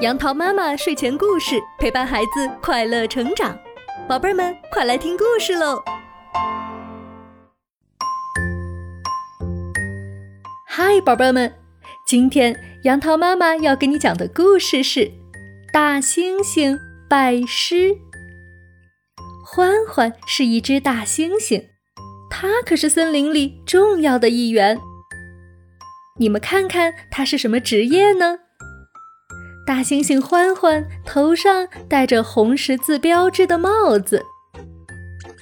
杨桃妈妈睡前故事陪伴孩子快乐成长，宝贝儿们快来听故事喽！嗨，宝贝们，今天杨桃妈妈要给你讲的故事是《大猩猩拜师》。欢欢是一只大猩猩，它可是森林里重要的一员。你们看看它是什么职业呢？大猩猩欢欢头上戴着红十字标志的帽子。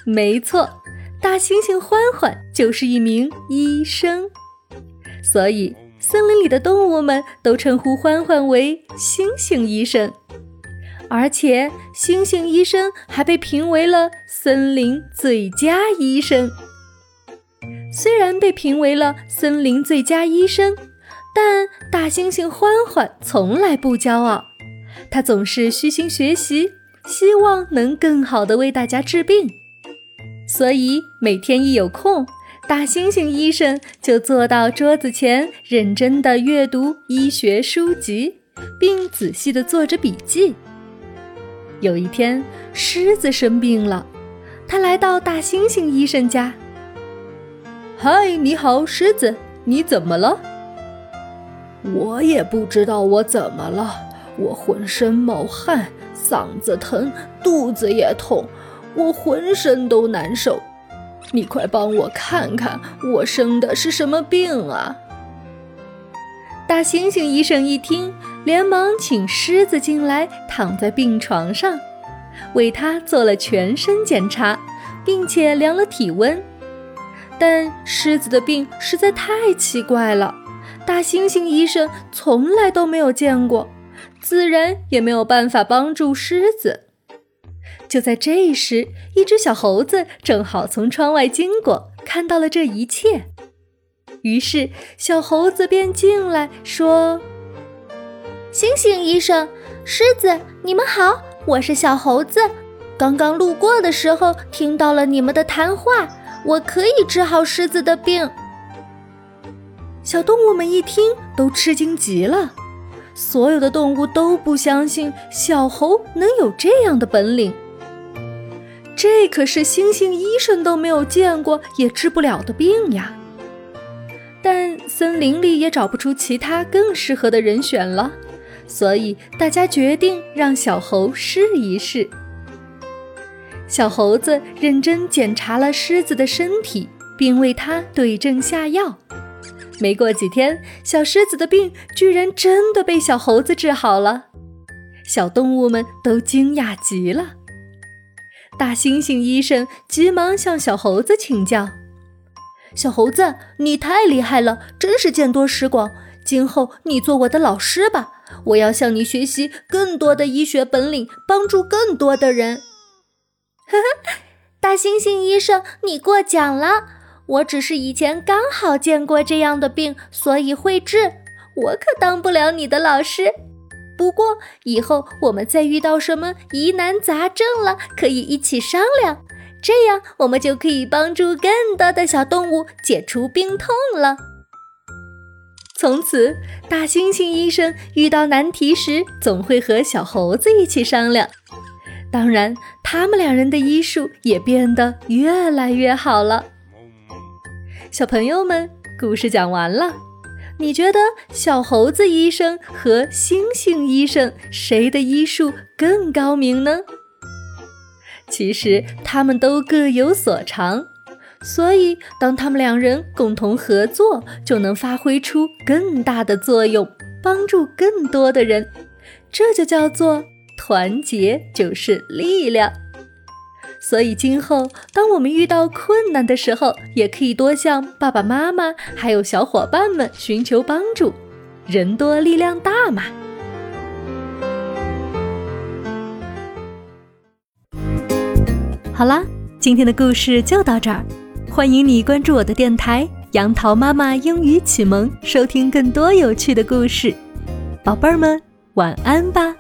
没错，大猩猩欢欢就是一名医生，所以森林里的动物们都称呼欢欢为猩猩医生。而且，猩猩医生还被评为了森林最佳医生。虽然被评为了森林最佳医生。但大猩猩欢欢从来不骄傲，他总是虚心学习，希望能更好的为大家治病。所以每天一有空，大猩猩医生就坐到桌子前，认真的阅读医学书籍，并仔细的做着笔记。有一天，狮子生病了，他来到大猩猩医生家。嗨，你好，狮子，你怎么了？我也不知道我怎么了，我浑身冒汗，嗓子疼，肚子也痛，我浑身都难受。你快帮我看看，我生的是什么病啊？大猩猩医生一听，连忙请狮子进来，躺在病床上，为他做了全身检查，并且量了体温。但狮子的病实在太奇怪了。大猩猩医生从来都没有见过，自然也没有办法帮助狮子。就在这时，一只小猴子正好从窗外经过，看到了这一切。于是，小猴子便进来说：“猩猩医生，狮子，你们好，我是小猴子。刚刚路过的时候，听到了你们的谈话，我可以治好狮子的病。”小动物们一听，都吃惊极了。所有的动物都不相信小猴能有这样的本领。这可是猩猩医生都没有见过也治不了的病呀！但森林里也找不出其他更适合的人选了，所以大家决定让小猴试一试。小猴子认真检查了狮子的身体，并为它对症下药。没过几天，小狮子的病居然真的被小猴子治好了，小动物们都惊讶极了。大猩猩医生急忙向小猴子请教：“小猴子，你太厉害了，真是见多识广。今后你做我的老师吧，我要向你学习更多的医学本领，帮助更多的人。”呵呵，大猩猩医生，你过奖了。我只是以前刚好见过这样的病，所以会治。我可当不了你的老师。不过以后我们再遇到什么疑难杂症了，可以一起商量，这样我们就可以帮助更多的小动物解除病痛了。从此，大猩猩医生遇到难题时，总会和小猴子一起商量。当然，他们两人的医术也变得越来越好了。小朋友们，故事讲完了。你觉得小猴子医生和猩猩医生谁的医术更高明呢？其实他们都各有所长，所以当他们两人共同合作，就能发挥出更大的作用，帮助更多的人。这就叫做团结就是力量。所以，今后当我们遇到困难的时候，也可以多向爸爸妈妈还有小伙伴们寻求帮助。人多力量大嘛！好啦，今天的故事就到这儿。欢迎你关注我的电台“杨桃妈妈英语启蒙”，收听更多有趣的故事。宝贝儿们，晚安吧。